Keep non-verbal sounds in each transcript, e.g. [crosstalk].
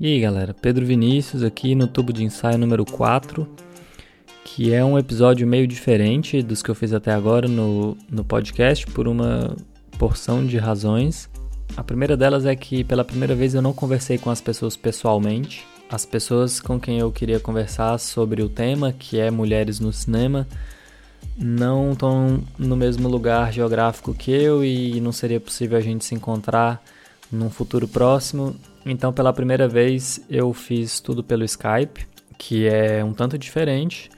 E aí galera, Pedro Vinícius aqui no tubo de ensaio número 4, que é um episódio meio diferente dos que eu fiz até agora no, no podcast por uma porção de razões. A primeira delas é que pela primeira vez eu não conversei com as pessoas pessoalmente. As pessoas com quem eu queria conversar sobre o tema, que é mulheres no cinema, não estão no mesmo lugar geográfico que eu e não seria possível a gente se encontrar num futuro próximo. Então, pela primeira vez, eu fiz tudo pelo Skype, que é um tanto diferente,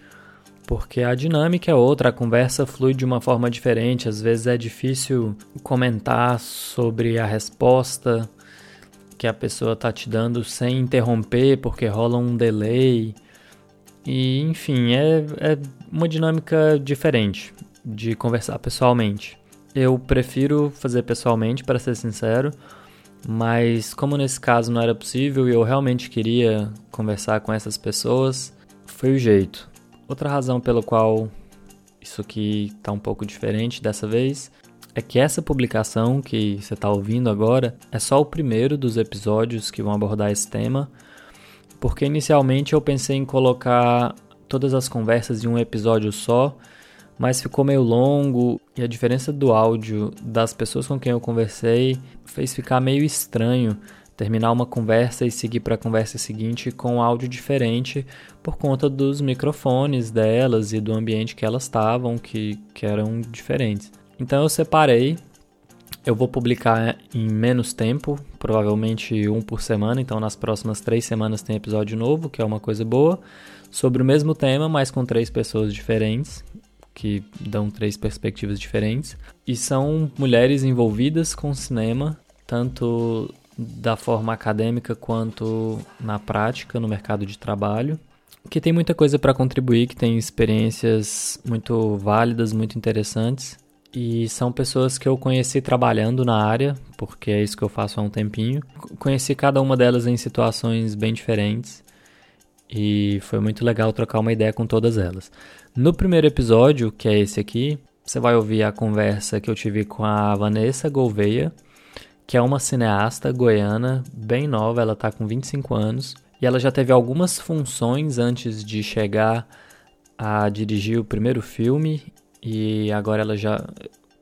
porque a dinâmica é outra, a conversa flui de uma forma diferente. Às vezes é difícil comentar sobre a resposta que a pessoa está te dando sem interromper, porque rola um delay. E, enfim, é, é uma dinâmica diferente de conversar pessoalmente. Eu prefiro fazer pessoalmente, para ser sincero mas como nesse caso não era possível e eu realmente queria conversar com essas pessoas, foi o jeito. Outra razão pela qual isso aqui está um pouco diferente dessa vez é que essa publicação que você está ouvindo agora é só o primeiro dos episódios que vão abordar esse tema, porque inicialmente eu pensei em colocar todas as conversas em um episódio só mas ficou meio longo e a diferença do áudio das pessoas com quem eu conversei fez ficar meio estranho terminar uma conversa e seguir para a conversa seguinte com áudio diferente por conta dos microfones delas e do ambiente que elas estavam, que, que eram diferentes. Então eu separei, eu vou publicar em menos tempo, provavelmente um por semana, então nas próximas três semanas tem episódio novo, que é uma coisa boa, sobre o mesmo tema, mas com três pessoas diferentes que dão três perspectivas diferentes. E são mulheres envolvidas com cinema, tanto da forma acadêmica quanto na prática, no mercado de trabalho, que tem muita coisa para contribuir, que tem experiências muito válidas, muito interessantes. E são pessoas que eu conheci trabalhando na área, porque é isso que eu faço há um tempinho. Conheci cada uma delas em situações bem diferentes e foi muito legal trocar uma ideia com todas elas. No primeiro episódio, que é esse aqui, você vai ouvir a conversa que eu tive com a Vanessa Gouveia, que é uma cineasta goiana bem nova, ela está com 25 anos e ela já teve algumas funções antes de chegar a dirigir o primeiro filme e agora ela já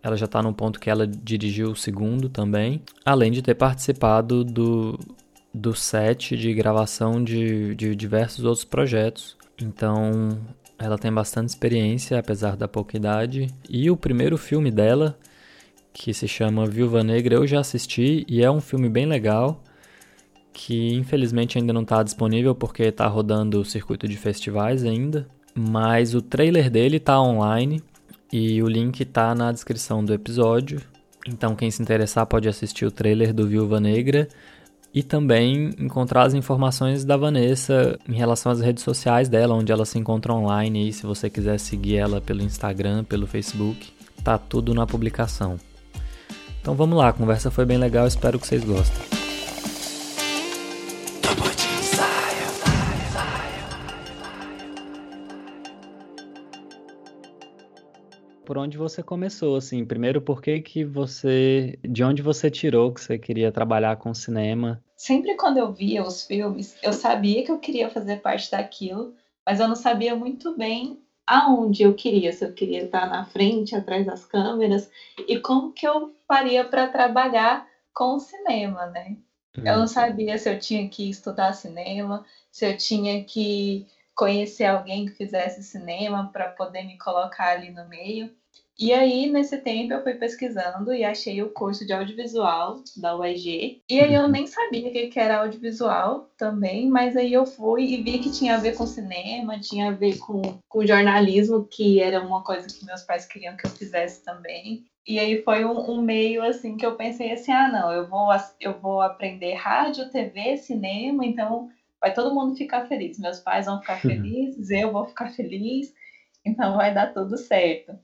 ela já está num ponto que ela dirigiu o segundo também, além de ter participado do do set de gravação de, de diversos outros projetos. Então, ela tem bastante experiência, apesar da pouca idade. E o primeiro filme dela, que se chama Viúva Negra, eu já assisti e é um filme bem legal. Que infelizmente ainda não está disponível porque está rodando o circuito de festivais ainda. Mas o trailer dele está online e o link está na descrição do episódio. Então, quem se interessar pode assistir o trailer do Viúva Negra e também encontrar as informações da Vanessa em relação às redes sociais dela, onde ela se encontra online. E se você quiser seguir ela pelo Instagram, pelo Facebook, tá tudo na publicação. Então vamos lá, a conversa foi bem legal, espero que vocês gostem. Por onde você começou, assim. Primeiro, por que que você, de onde você tirou que você queria trabalhar com cinema? Sempre quando eu via os filmes, eu sabia que eu queria fazer parte daquilo, mas eu não sabia muito bem aonde eu queria, se eu queria estar na frente, atrás das câmeras, e como que eu faria para trabalhar com o cinema, né? Hum. Eu não sabia se eu tinha que estudar cinema, se eu tinha que conhecer alguém que fizesse cinema para poder me colocar ali no meio. E aí, nesse tempo, eu fui pesquisando e achei o curso de audiovisual da UEG. E aí eu uhum. nem sabia o que era audiovisual também, mas aí eu fui e vi que tinha a ver com cinema, tinha a ver com, com jornalismo, que era uma coisa que meus pais queriam que eu fizesse também. E aí foi um, um, meio assim que eu pensei assim, ah não, eu vou, eu vou aprender rádio, TV, cinema, então vai todo mundo ficar feliz. Meus pais vão ficar uhum. felizes, eu vou ficar feliz, então vai dar tudo certo.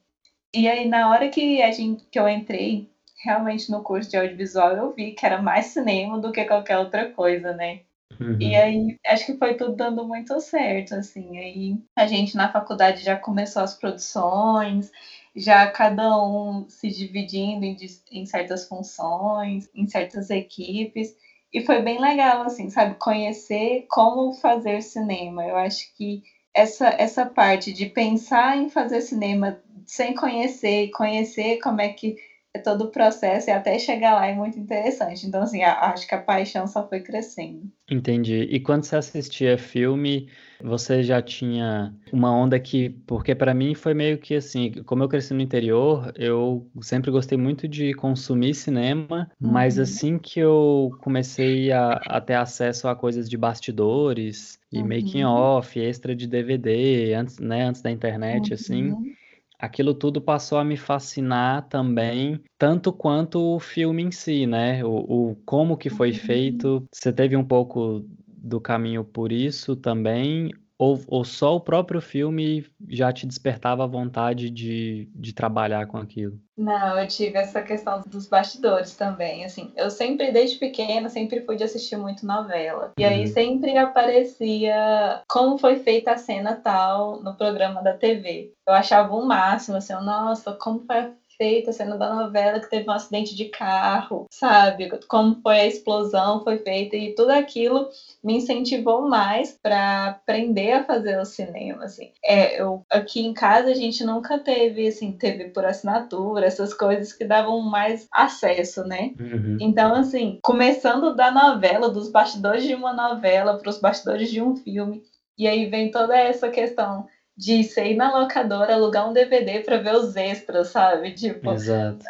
E aí, na hora que, a gente, que eu entrei realmente no curso de audiovisual, eu vi que era mais cinema do que qualquer outra coisa, né? Uhum. E aí, acho que foi tudo dando muito certo, assim. Aí, a gente na faculdade já começou as produções, já cada um se dividindo em, em certas funções, em certas equipes. E foi bem legal, assim, sabe? Conhecer como fazer cinema. Eu acho que essa, essa parte de pensar em fazer cinema sem conhecer, conhecer como é que é todo o processo e até chegar lá é muito interessante. Então, assim, acho que a paixão só foi crescendo. Entendi. E quando você assistia filme, você já tinha uma onda que, porque para mim foi meio que assim, como eu cresci no interior, eu sempre gostei muito de consumir cinema, uhum. mas assim que eu comecei a, a, ter acesso a coisas de bastidores e uhum. making off, extra de DVD, antes, né, antes da internet, assim, uhum. assim aquilo tudo passou a me fascinar também, tanto quanto o filme em si, né? O, o como que foi uhum. feito. Você teve um pouco do caminho por isso também, ou, ou só o próprio filme já te despertava a vontade de, de trabalhar com aquilo? Não, eu tive essa questão dos bastidores também, assim, eu sempre, desde pequena, sempre fui de assistir muito novela, e aí uhum. sempre aparecia como foi feita a cena tal no programa da TV. Eu achava o máximo, assim, nossa, como foi feita, cena da novela que teve um acidente de carro, sabe? Como foi a explosão, foi feita e tudo aquilo me incentivou mais para aprender a fazer o cinema, assim. É, eu aqui em casa a gente nunca teve assim, teve por assinatura, essas coisas que davam mais acesso, né? Uhum. Então, assim, começando da novela, dos bastidores de uma novela para os bastidores de um filme, e aí vem toda essa questão de ir na locadora, alugar um DVD para ver os extras, sabe? Tipo, Exato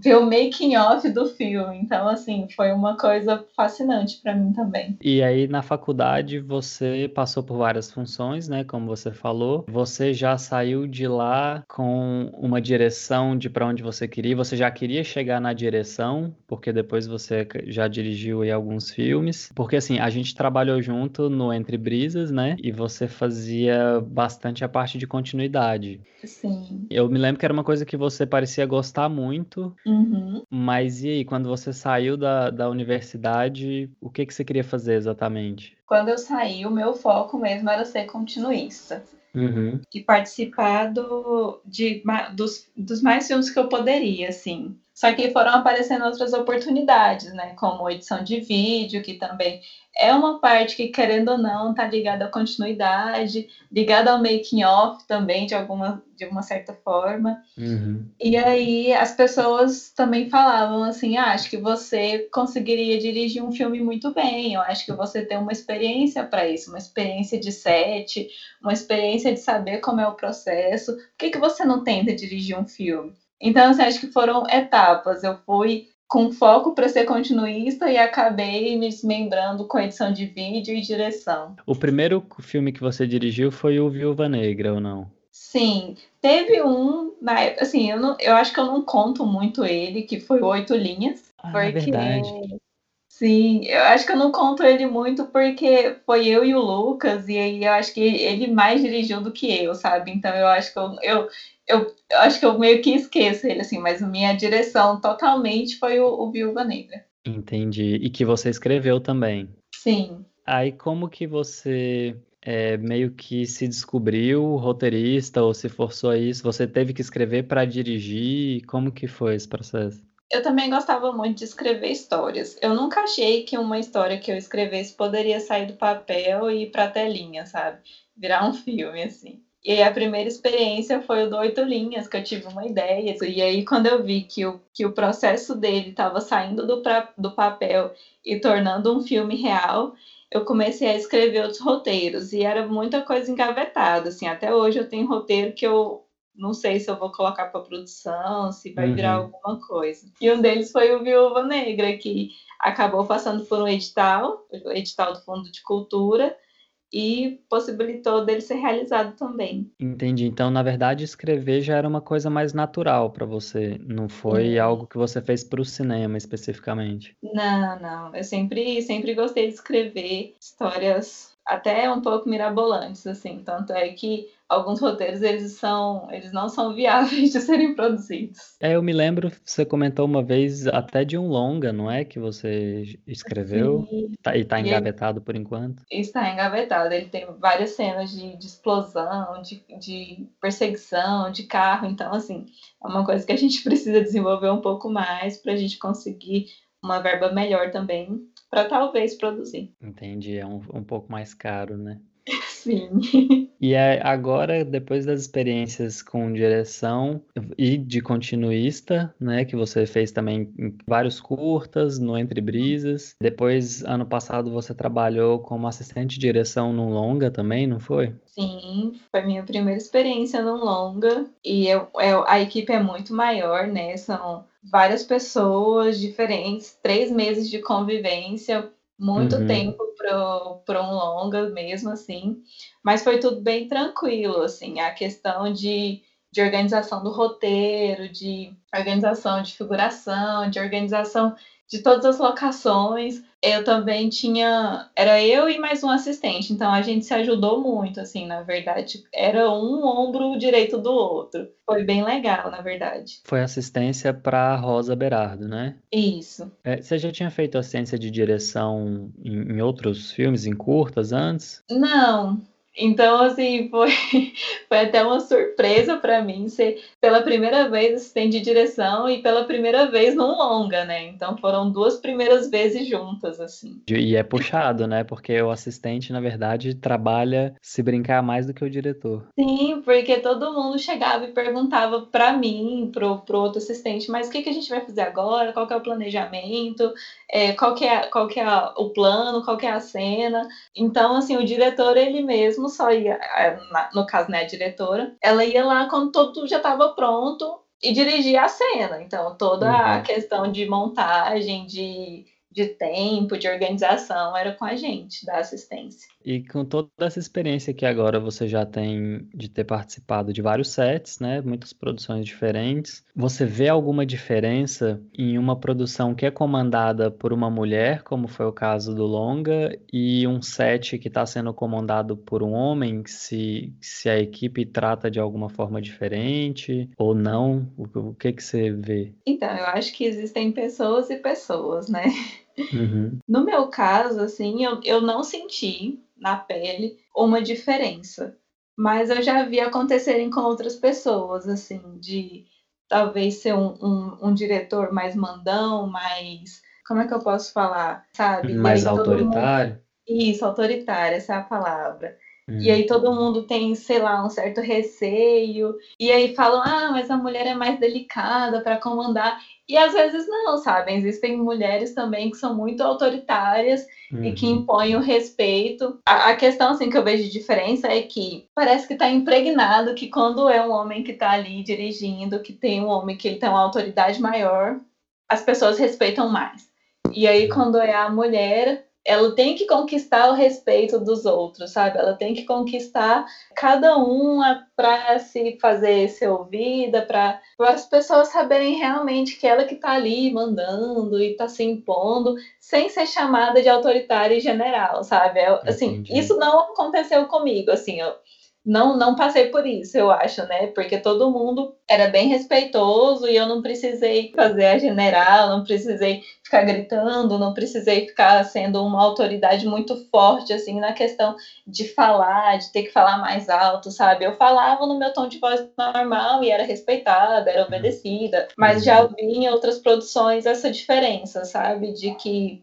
ver o making off do filme. Então, assim, foi uma coisa fascinante para mim também. E aí, na faculdade, você passou por várias funções, né? Como você falou. Você já saiu de lá com uma direção de para onde você queria. Você já queria chegar na direção, porque depois você já dirigiu aí alguns filmes. Porque, assim, a gente trabalhou junto no Entre Brisas, né? E você fazia bastante a parte de continuidade. Sim. Eu me lembro que era uma coisa que você parecia gostar muito Uhum. Mas e aí, quando você saiu da, da universidade, o que, que você queria fazer exatamente? Quando eu saí, o meu foco mesmo era ser continuista. Uhum. E participar do, de, dos, dos mais filmes que eu poderia, assim. Só que foram aparecendo outras oportunidades, né? Como edição de vídeo, que também é uma parte que, querendo ou não, tá ligada à continuidade, ligada ao making off também, de alguma, de uma certa forma. Uhum. E aí as pessoas também falavam assim: ah, acho que você conseguiria dirigir um filme muito bem, eu acho que você tem uma experiência para isso, uma experiência de set, uma experiência de saber como é o processo. Por que, que você não tenta dirigir um filme? Então, assim, acho que foram etapas. Eu fui com foco para ser continuista e acabei me desmembrando com edição de vídeo e direção. O primeiro filme que você dirigiu foi o Viúva Negra, ou não? Sim, teve um, época, assim, eu, não, eu acho que eu não conto muito ele, que foi Oito Linhas. Ah, é porque... é verdade. Sim, eu acho que eu não conto ele muito porque foi eu e o Lucas, e aí eu acho que ele mais dirigiu do que eu, sabe? Então eu acho que eu, eu, eu, eu, acho que eu meio que esqueço ele, assim, mas minha direção totalmente foi o, o Viúva Negra. Entendi. E que você escreveu também. Sim. Aí como que você é, meio que se descobriu roteirista ou se forçou a isso? Você teve que escrever para dirigir? Como que foi esse processo? Eu também gostava muito de escrever histórias. Eu nunca achei que uma história que eu escrevesse poderia sair do papel e ir para telinha, sabe? Virar um filme assim. E a primeira experiência foi o do Oito Linhas, que eu tive uma ideia. E aí, quando eu vi que o, que o processo dele estava saindo do, pra, do papel e tornando um filme real, eu comecei a escrever outros roteiros. E era muita coisa engavetada. Assim, até hoje eu tenho roteiro que eu não sei se eu vou colocar para produção, se vai uhum. virar alguma coisa. E um deles foi o Viúva Negra, que acabou passando por um edital, o edital do Fundo de Cultura, e possibilitou dele ser realizado também. Entendi. Então, na verdade, escrever já era uma coisa mais natural para você, não foi algo que você fez para o cinema especificamente. Não, não. Eu sempre, sempre gostei de escrever histórias até um pouco mirabolantes, assim. Tanto é que alguns roteiros eles são eles não são viáveis [laughs] de serem produzidos. É, eu me lembro, você comentou uma vez até de um longa, não é? Que você escreveu Sim. Tá, e está engavetado ele, por enquanto. Está engavetado. Ele tem várias cenas de, de explosão, de, de, perseguição, de carro. Então, assim, é uma coisa que a gente [laughs] precisa desenvolver um pouco mais para a gente conseguir uma verba melhor também para talvez produzir. Entendi, é um, um pouco mais caro, né? Sim. E é agora, depois das experiências com direção e de continuista, né, que você fez também em vários curtas, no Entre Brisas. Depois, ano passado, você trabalhou como assistente de direção no longa também, não foi? Sim, foi minha primeira experiência no longa. E eu, eu, a equipe é muito maior, né? São várias pessoas diferentes, três meses de convivência muito uhum. tempo para um longa mesmo, assim. Mas foi tudo bem tranquilo, assim. A questão de, de organização do roteiro, de organização de figuração, de organização de todas as locações. Eu também tinha. Era eu e mais um assistente, então a gente se ajudou muito, assim, na verdade. Era um ombro direito do outro. Foi bem legal, na verdade. Foi assistência para Rosa Berardo, né? Isso. É, você já tinha feito assistência de direção em, em outros filmes, em curtas antes? Não, então, assim, foi, [laughs] foi até uma surpresa para mim ser pela primeira vez assistente de direção e pela primeira vez num longa, né? Então foram duas primeiras vezes juntas, assim. E é puxado, né? Porque o assistente, na verdade, trabalha se brincar mais do que o diretor. Sim, porque todo mundo chegava e perguntava para mim, pro, pro outro assistente, mas o que, que a gente vai fazer agora? Qual que é o planejamento? É, qual que é, qual que é o plano? Qual que é a cena? Então, assim, o diretor, ele mesmo só ia, no caso, né, a diretora, ela ia lá quando tudo já estava pronto e dirigia a cena. Então, toda uhum. a questão de montagem, de de tempo, de organização, era com a gente, da assistência. E com toda essa experiência que agora você já tem de ter participado de vários sets, né, muitas produções diferentes, você vê alguma diferença em uma produção que é comandada por uma mulher, como foi o caso do Longa, e um set que está sendo comandado por um homem, se, se a equipe trata de alguma forma diferente ou não? O, o que que você vê? Então, eu acho que existem pessoas e pessoas, né? Uhum. No meu caso, assim, eu, eu não senti na pele uma diferença. Mas eu já vi acontecerem com outras pessoas, assim, de talvez ser um, um, um diretor mais mandão, mais. Como é que eu posso falar? Sabe? Mais autoritário? Mundo... Isso, autoritário, essa é a palavra. E aí todo mundo tem, sei lá, um certo receio. E aí falam, ah, mas a mulher é mais delicada para comandar. E às vezes não, sabe? Existem mulheres também que são muito autoritárias uhum. e que uhum. impõem o respeito. A, a, questão, assim, que eu vejo de diferença é que parece que está impregnado que quando é um homem que está ali dirigindo, que tem um homem que ele tem uma autoridade maior, as pessoas respeitam mais. E aí, quando é a mulher, ela tem que conquistar o respeito dos outros, sabe? Ela tem que conquistar cada uma para se fazer ser ouvida, para as pessoas saberem realmente que ela que está ali mandando e está se impondo, sem ser chamada de autoritária e general, sabe? Eu, assim, Entendi. isso não aconteceu comigo, assim, eu, não, não passei por isso, eu acho, né? Porque todo mundo era bem respeitoso e eu não precisei fazer a general, não precisei ficar gritando, não precisei ficar sendo uma autoridade muito forte, assim, na questão de falar, de ter que falar mais alto, sabe? Eu falava no meu tom de voz normal e era respeitada, era obedecida, mas já uhum. vi em outras produções essa diferença, sabe? De que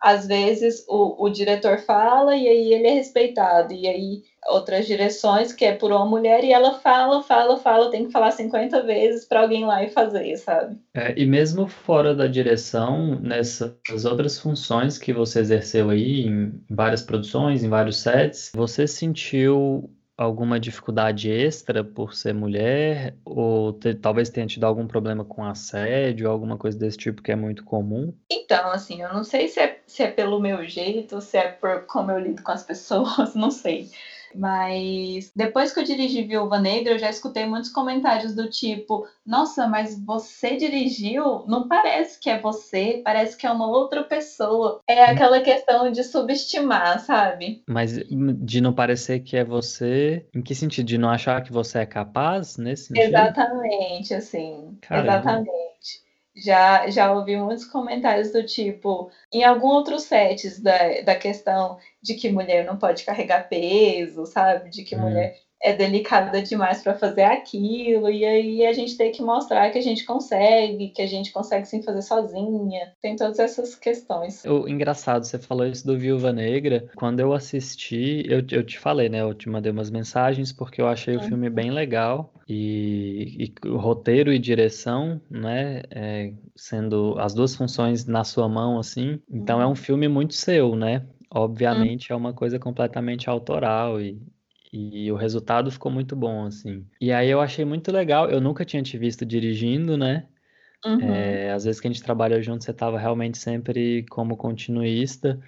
às vezes o, o diretor fala e aí ele é respeitado, e aí outras direções que é por uma mulher e ela fala, fala, fala, tem que falar 50 vezes para alguém lá e fazer, sabe? É, e mesmo fora da direção, nessas outras funções que você exerceu aí em várias produções, em vários sets, você sentiu alguma dificuldade extra por ser mulher? Ou te, talvez tenha tido algum problema com assédio, alguma coisa desse tipo que é muito comum? Então, assim, eu não sei se é, se é pelo meu jeito, se é por como eu lido com as [laughs] pessoas, não sei. Mas depois que eu dirigi Viúva Negra, eu já escutei muitos comentários do tipo: Nossa, mas você dirigiu? Não parece que é você, parece que é uma outra pessoa. É aquela questão de subestimar, sabe? Mas de não parecer que é você, em que sentido? De não achar que você é capaz nesse sentido? Exatamente, assim. Caramba. Exatamente. Já, já ouvi muitos comentários do tipo, em alguns outros sets da, da questão de que mulher não pode carregar peso, sabe? De que hum. mulher é delicada demais para fazer aquilo, e aí a gente tem que mostrar que a gente consegue, que a gente consegue sim fazer sozinha. Tem todas essas questões. O engraçado, você falou isso do Viúva Negra. Quando eu assisti, eu, eu te falei, né? Eu te mandei umas mensagens porque eu achei o filme bem legal. E, e, o roteiro e direção, né, é, sendo as duas funções na sua mão, assim. Então é um filme muito seu, né? Obviamente é uma coisa completamente autoral e, e o resultado ficou muito bom, assim. E aí eu achei muito legal. Eu nunca tinha te visto dirigindo, né? Uhum. É, às vezes que a gente trabalha junto, você estava realmente sempre como continuista.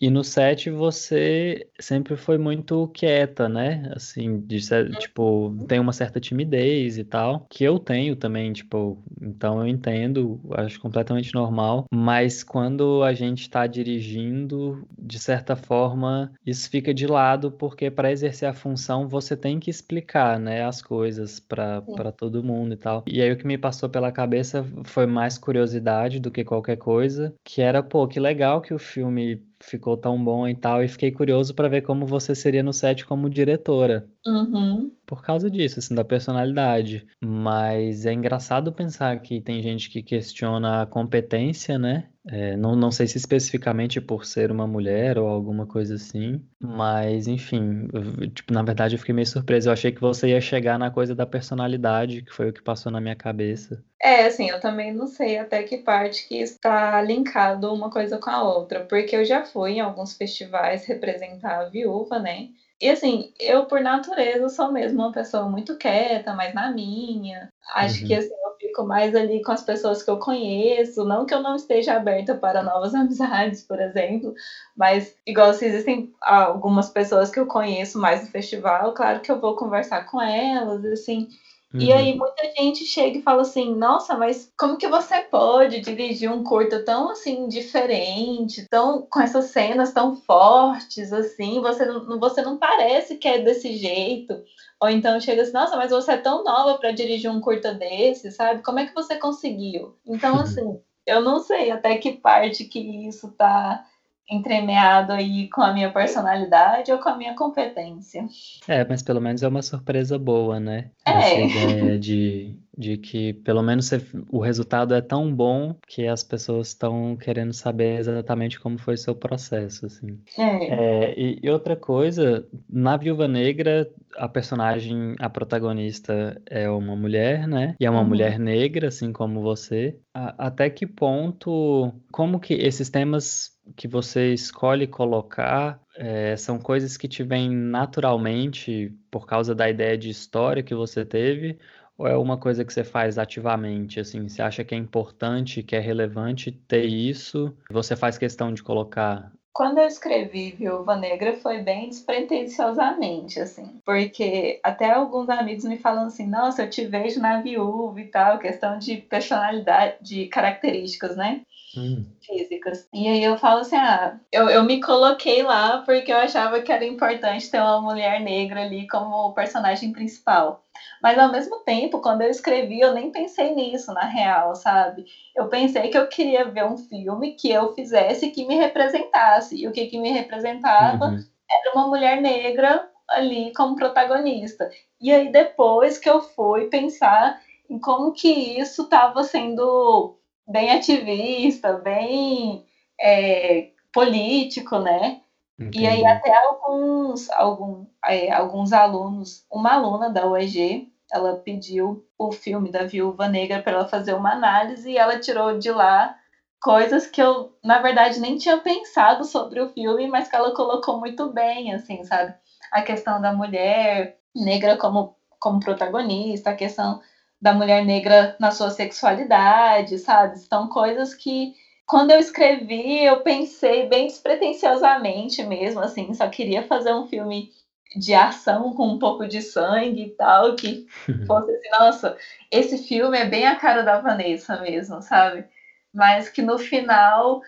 E no set você sempre foi muito quieta, né? Assim, de, tipo, tem uma certa timidez e tal, que eu tenho também, tipo, então eu entendo, acho completamente normal, mas quando a gente tá dirigindo, de certa forma, isso fica de lado, porque para exercer a função você tem que explicar, né, as coisas para todo mundo e tal. E aí o que me passou pela cabeça foi mais curiosidade do que qualquer coisa, que era, pô, que legal que o filme ficou tão bom e tal, e fiquei curioso para ver como você seria no set como diretora. Uhum. Por causa disso, assim, da personalidade. Mas é engraçado pensar que tem gente que questiona a competência, né? É, não, não sei se especificamente por ser uma mulher ou alguma coisa assim, mas enfim, eu, tipo, na verdade eu fiquei meio surpreso. Eu achei que você ia chegar na coisa da personalidade, que foi o que passou na minha cabeça. É, assim, eu também não sei até que parte que está linkado uma coisa com a outra, porque eu já fui em alguns festivais representar a viúva, né? E assim, eu por natureza sou mesmo uma pessoa muito quieta, mais na minha. Acho uhum. que assim, eu fico mais ali com as pessoas que eu conheço, não que eu não esteja aberta para novas [laughs] amizades, por exemplo, mas igual se existem algumas pessoas que eu conheço mais no festival, claro que eu vou conversar com elas, assim, Uhum. E aí muita gente chega e fala assim, nossa, mas como que você pode dirigir um curto tão assim diferente, tão com essas cenas tão fortes assim, você não, você não parece que é desse jeito. Ou então chega assim, nossa, mas você é tão nova para dirigir um curta desse, sabe? Como é que você conseguiu? Então, assim, eu não sei até que parte que isso tá entremeado aí com a minha personalidade ou com a minha competência. É, mas pelo menos é uma surpresa boa, né? É. Essa ideia de, de que pelo menos o resultado é tão bom que as pessoas estão querendo saber exatamente como foi seu processo, assim. É. é e, e, outra coisa, na Viúva Negra, a personagem, a protagonista é uma mulher, né? E é uma uhum. mulher negra, assim como você. A, até que ponto, como que esses temas que você escolhe colocar é, são coisas que te vêm naturalmente por causa da ideia de história que você teve? Ou é uma coisa que você faz ativamente, assim, você acha que é importante, que é relevante ter isso, você faz questão de colocar? Quando eu escrevi Viúva Negra foi bem despretensiosamente, assim, porque até alguns amigos me falam assim, nossa, eu te vejo na viúva e tal, questão de personalidade, de características, né? Hum. Físicas. E aí eu falo assim, ah, eu, eu me coloquei lá porque eu achava que era importante ter uma mulher negra ali como personagem principal. Mas ao mesmo tempo, quando eu escrevi, eu nem pensei nisso na real, sabe? Eu pensei que eu queria ver um filme que eu fizesse que me representasse. E o que, que me representava uhum. era uma mulher negra ali como protagonista. E aí depois que eu fui pensar em como que isso estava sendo bem ativista, bem é, político, né? Entendi. E aí até alguns, algum, é, alguns alunos, uma aluna da UEG, ela pediu o filme da Viúva Negra para ela fazer uma análise e ela tirou de lá coisas que eu, na verdade, nem tinha pensado sobre o filme, mas que ela colocou muito bem, assim, sabe? A questão da mulher negra como, como protagonista, a questão da mulher negra na sua sexualidade, sabe? São coisas que quando eu escrevi, eu pensei bem despretensiosamente mesmo, assim, só queria fazer um filme de ação com um pouco de sangue e tal, que [laughs] fosse assim, nossa, esse filme é bem a cara da Vanessa mesmo, sabe? Mas que no final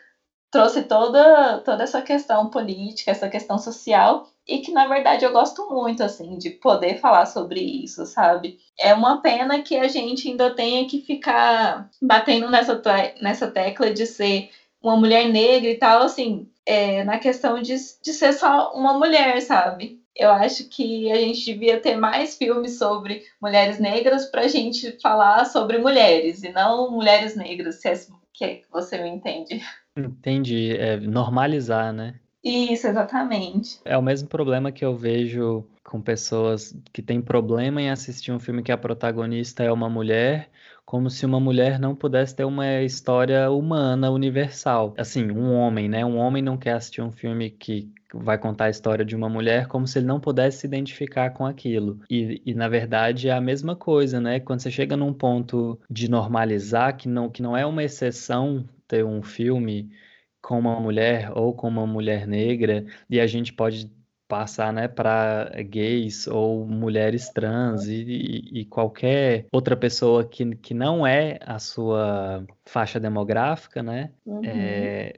trouxe toda, toda essa questão política, essa questão social, e que na verdade eu gosto muito, assim, de poder falar sobre isso, sabe? É uma pena que a gente ainda tenha que ficar batendo nessa, nessa tecla de ser uma mulher negra e tal, assim, é, na questão de, de ser só uma mulher, sabe? Eu acho que a gente devia ter mais filmes sobre mulheres negras para a gente falar sobre mulheres e não mulheres negras, se é que você me entende. Entendi. É normalizar, né? Isso, exatamente. É o mesmo problema que eu vejo com pessoas que têm problema em assistir um filme que a protagonista é uma mulher, como se uma mulher não pudesse ter uma história humana, universal. Assim, um homem, né? Um homem não quer assistir um filme que vai contar a história de uma mulher como se ele não pudesse se identificar com aquilo. E, e na verdade é a mesma coisa, né? Quando você chega num ponto de normalizar, que não, que não é uma exceção ter um filme com uma mulher ou com uma mulher negra, e a gente pode passar né, para gays ou mulheres trans e, e, qualquer outra pessoa que, que não é a sua faixa demográfica, né? Uhum. É,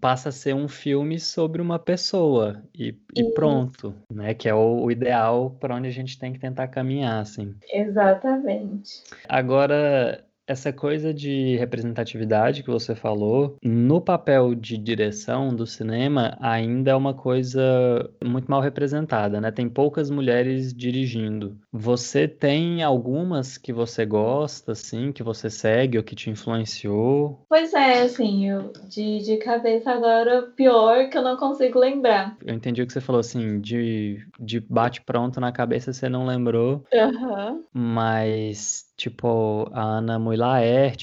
passa a ser um filme sobre uma pessoa e, e pronto, né? Que é o, o ideal para onde a gente tem que tentar caminhar, assim. Exatamente. Agora, essa coisa de representatividade que você falou, no papel de direção do cinema, ainda é uma coisa muito mal representada, né? Tem poucas mulheres dirigindo. Você tem algumas que você gosta, assim, que você segue ou que te influenciou? Pois é, assim, eu, de, de cabeça agora, pior que eu não consigo lembrar. Eu entendi o que você falou, assim, de, de bate-pronto na cabeça você não lembrou. Aham. Uhum. Mas Tipo, a Ana Mui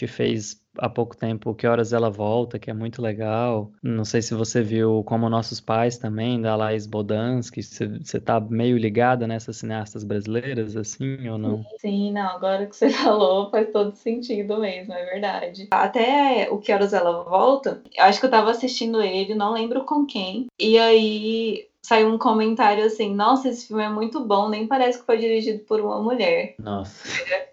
fez há pouco tempo Que Horas Ela Volta, que é muito legal. Não sei se você viu Como Nossos Pais também, da Laís Bodansky. Você tá meio ligada nessas cineastas brasileiras, assim, ou não? Sim, não. Agora que você [laughs] falou, faz todo sentido mesmo, é verdade. Até O Que Horas Ela Volta, acho que eu tava assistindo ele, não lembro com quem. E aí saiu um comentário assim: Nossa, esse filme é muito bom, nem parece que foi dirigido por uma mulher. Nossa.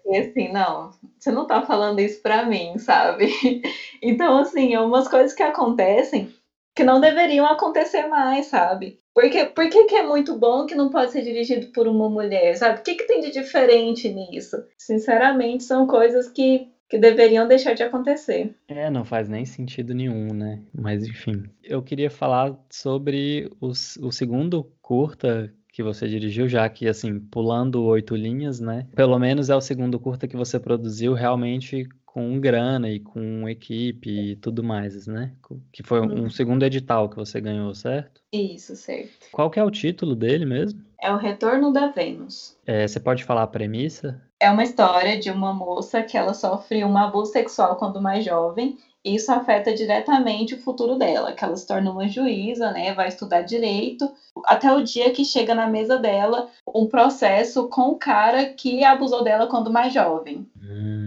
E assim, não, você não tá falando isso pra mim, sabe? [laughs] Então, assim, é umas coisas que acontecem que não deveriam acontecer mais, sabe? Porque, por que, que é muito bom que não pode ser dirigido por uma mulher, sabe? O que, que tem de diferente nisso? Sinceramente, são coisas que que deveriam deixar de acontecer. É, não faz nem sentido nenhum, né? Mas enfim, eu queria falar sobre os, o segundo curta que você dirigiu, já que, assim, pulando oito linhas, né? Pelo menos é o segundo curta que você produziu realmente com grana e com equipe e tudo mais, né? Que foi um uhum. segundo edital que você ganhou, certo? Isso, certo. Qual que é o título dele mesmo? É o Retorno da Vênus. É, você pode falar a premissa? É uma história de uma moça que ela sofre um abuso sexual quando mais jovem e isso afeta diretamente o futuro dela, que ela se torna uma juíza, né, vai estudar direito, até o dia que chega na mesa dela um processo com o cara que abusou dela quando mais jovem. Hum.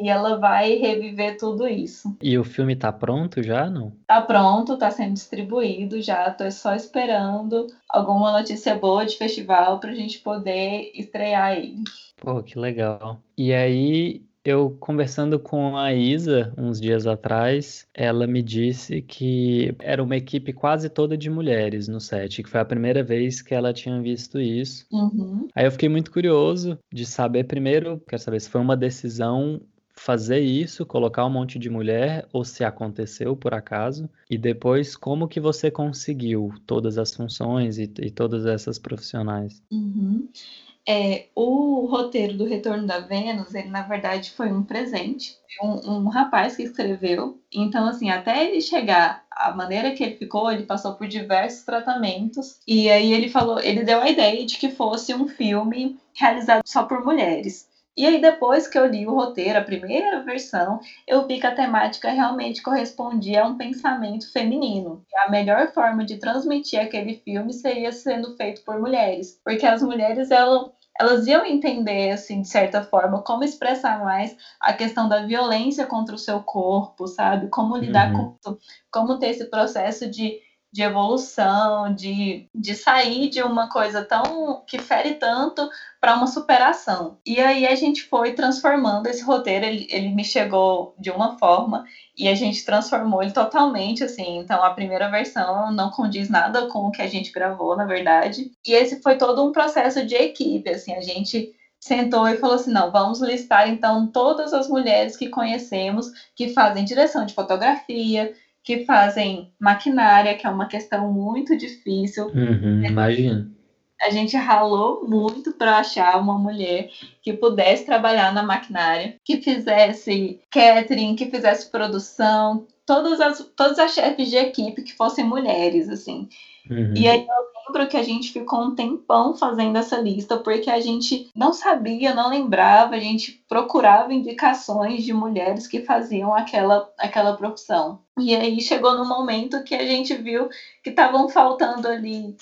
E ela vai reviver tudo isso. E o filme tá pronto já, não? Tá pronto, tá sendo distribuído já, tô só esperando alguma notícia boa de festival pra gente poder estrear ele. Pô, que legal. E aí, eu conversando com a Isa uns dias atrás, ela me disse que era uma equipe quase toda de mulheres no set, que foi a primeira vez que ela tinha visto isso. Uhum. Aí eu fiquei muito curioso de saber, primeiro, quero saber se foi uma decisão fazer isso, colocar um monte de mulher, ou se aconteceu por acaso, e depois como que você conseguiu todas as funções e, e todas essas profissionais. Uhum. É, o roteiro do Retorno da Vênus, ele na verdade foi um presente. Um, um, rapaz que escreveu. Então, assim, até ele chegar, a maneira que ele ficou, ele passou por diversos tratamentos. E aí ele falou, ele deu a ideia de que fosse um filme realizado só por mulheres. E aí, depois que eu li o roteiro, a primeira versão, eu vi que a temática realmente correspondia a um pensamento feminino. A melhor forma de transmitir aquele filme seria sendo feito por mulheres, porque as mulheres elas, elas iam entender, assim, de certa forma, como expressar mais a questão da violência contra o seu corpo, sabe? Como lidar uhum. com isso, como ter esse processo de, de evolução, de, de sair de uma coisa tão que fere tanto para uma superação. E aí a gente foi transformando esse roteiro, ele, ele me chegou de uma forma e a gente transformou ele totalmente, assim. Então a primeira versão não condiz nada com o que a gente gravou, na verdade. E esse foi todo um processo de equipe, assim, a gente sentou e falou assim: não, vamos listar então todas as mulheres que conhecemos que fazem direção de fotografia, que fazem maquinária, que é uma questão muito difícil. Uhum, imagina. A gente ralou muito para achar uma mulher que pudesse trabalhar na maquinária, que fizesse catering, que fizesse produção, todas as, todas as chefes de equipe que fossem mulheres, assim. Uhum. E aí eu lembro que a gente ficou um tempão fazendo essa lista, porque a gente não sabia, não lembrava, a gente procurava indicações de mulheres que faziam aquela, aquela profissão. E aí chegou no momento que a gente viu que estavam faltando ali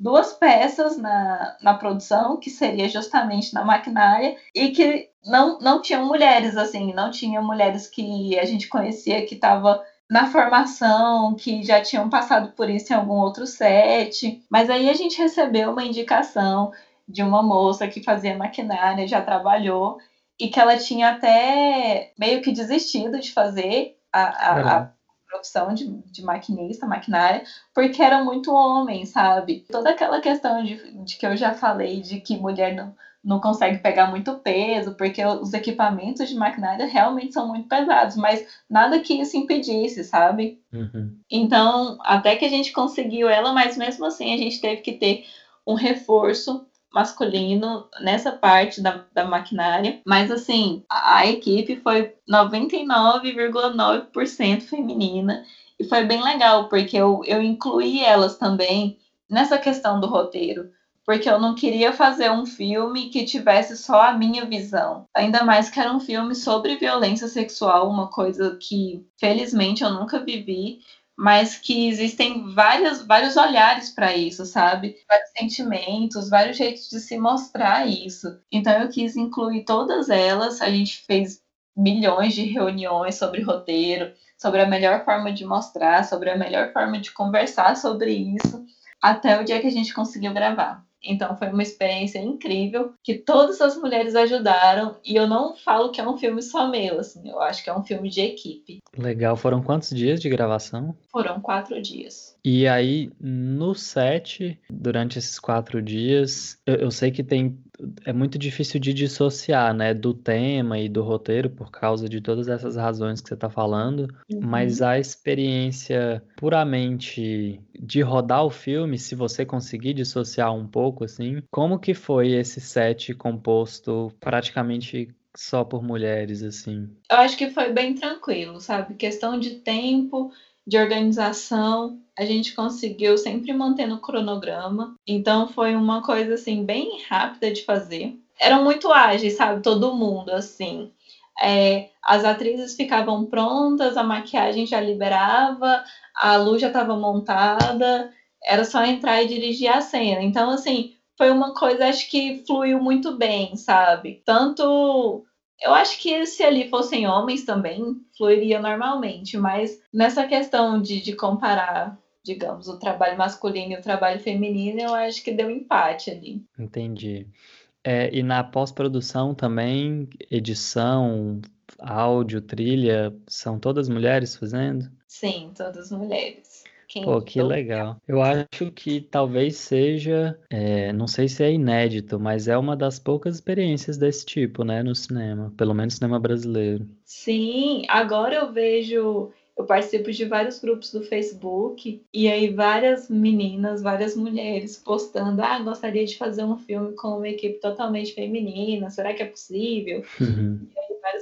duas peças na, na produção, que seria justamente na maquinária, e que não, não tinham mulheres, assim, não tinha mulheres que a gente conhecia que estava na formação, que já tinham passado por isso em algum outro set. Mas aí a gente recebeu uma indicação de uma moça que fazia maquinária, já trabalhou, e que ela tinha até meio que desistido de fazer a, a, a profissão de, de, maquinista, maquinária, porque era muito homem, sabe? Toda aquela questão de, de que eu já falei de que mulher não não consegue pegar muito peso, porque os equipamentos de maquinária realmente são muito pesados, mas nada que isso impedisse, sabe? Uhum. Então, até que a gente conseguiu ela, mas mesmo assim a gente teve que ter um reforço masculino nessa parte da, da maquinária, mas assim, a, a equipe foi 99,9% feminina e foi bem legal, porque eu, eu incluí elas também nessa questão do roteiro porque eu não queria fazer um filme que tivesse só a minha visão. Ainda mais que era um filme sobre violência sexual, uma coisa que felizmente eu nunca vivi, mas que existem várias, vários olhares para isso, sabe? Vários sentimentos, vários jeitos de se mostrar isso. Então eu quis incluir todas elas. A gente fez milhões de reuniões sobre roteiro, sobre a melhor forma de mostrar, sobre a melhor forma de conversar sobre isso, até o dia que a gente conseguiu gravar. Então foi uma experiência incrível que todas as mulheres ajudaram e eu não falo que é um filme só meu, assim, eu acho que é um filme de equipe. Legal. Foram quantos dias de gravação? Foram quatro dias. E aí no set, durante esses quatro dias, eu, eu sei que tem é muito difícil de dissociar, né, do tema e do roteiro por causa de todas essas razões que você está falando, uhum. mas a experiência puramente de rodar o filme, se você conseguir dissociar um pouco, assim, como que foi esse set composto praticamente só por mulheres, assim? Eu acho que foi bem tranquilo, sabe? Questão de tempo, de organização, a gente conseguiu sempre manter no cronograma. Então foi uma coisa assim bem rápida de fazer. Eram muito ágeis, sabe? Todo mundo assim. É, as atrizes ficavam prontas, a maquiagem já liberava, a luz já estava montada, era só entrar e dirigir a cena. Então, assim, foi uma coisa, acho que fluiu muito bem, sabe? Tanto eu acho que se ali fossem homens também, fluiria normalmente, mas nessa questão de, de comparar, digamos, o trabalho masculino e o trabalho feminino, eu acho que deu empate ali. Entendi. É, e na pós-produção também, edição, áudio, trilha, são todas mulheres fazendo? Sim, todas mulheres. Quem Pô, que legal. Eu acho que talvez seja, é, não sei se é inédito, mas é uma das poucas experiências desse tipo, né, no cinema, pelo menos cinema brasileiro. Sim, agora eu vejo eu participo de vários grupos do Facebook e aí várias meninas, várias mulheres postando: ah, gostaria de fazer um filme com uma equipe totalmente feminina, será que é possível? [laughs] Uhum.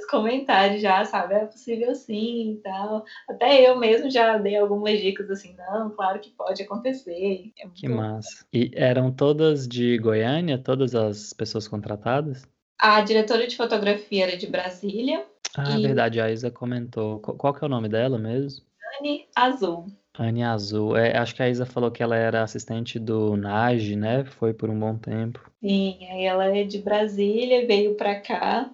Comentários já, sabe? É possível sim e tal. Até eu mesmo já dei algumas dicas assim: não, claro que pode acontecer. É que massa. E eram todas de Goiânia, todas as pessoas contratadas? A diretora de fotografia era de Brasília. Ah, e... verdade, a Isa comentou. Qual que é o nome dela mesmo? Anne Azul. Anne Azul. É, acho que a Isa falou que ela era assistente do Nage, né? Foi por um bom tempo. Sim, aí ela é de Brasília, veio para cá.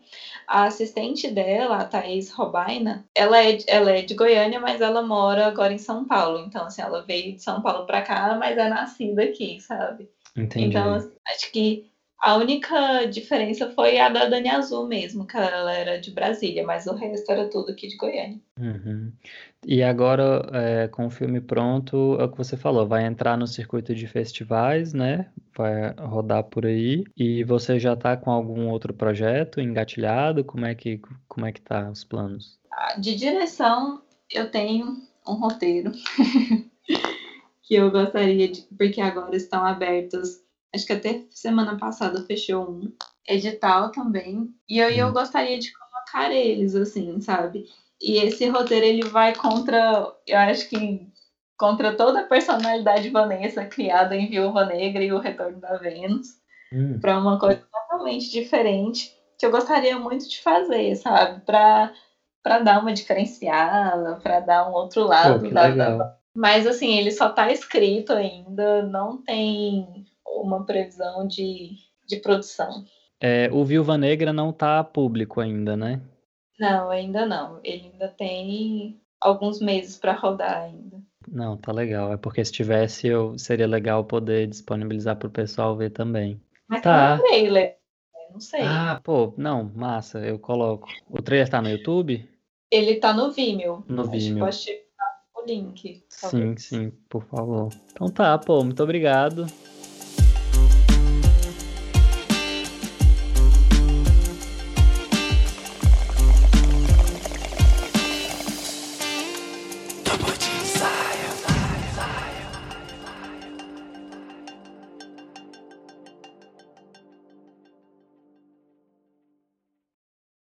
A assistente dela, a Thaís Robaina, ela é, ela é de Goiânia, mas ela mora agora em São Paulo. Então, assim, ela veio de São Paulo para cá, mas é nascida aqui, sabe? Entendi. Então, acho que a única diferença foi a da Dani Azul mesmo, que ela era de Brasília, mas o resto era tudo aqui de Goiânia. Uhum. E agora, é, com o filme pronto, é o que você falou, vai entrar no circuito de festivais, né? Vai rodar por aí. E você já está com algum outro projeto engatilhado? Como é que como é que tá os planos? De direção, eu tenho um roteiro [laughs] que eu gostaria de. Porque agora estão abertos. Acho que até semana passada fechou um edital também. E eu, eu gostaria de colocar eles, assim, sabe? E esse roteiro ele vai contra, eu acho que contra toda a personalidade Vanessa criada em Viúva Negra e o Retorno da Vênus, hum. para uma coisa totalmente diferente que eu gostaria muito de fazer, sabe? Para para dar uma diferenciada, para dar um outro lado Pô, da, da, Mas assim, ele só está escrito ainda, não tem uma previsão de, de produção. É, o Viúva Negra não está público ainda, né? Não, ainda não. Ele ainda tem alguns meses para rodar ainda. Não, tá legal. É porque se tivesse, eu seria legal poder disponibilizar para o pessoal ver também. Mas tá. tem um trailer. Não sei. Ah, pô, não, massa, eu coloco. O trailer tá no YouTube? Ele tá no Vimeo. No Acho Vimeo. Pode o link. Talvez. Sim, sim, por favor. Então tá, pô, muito obrigado.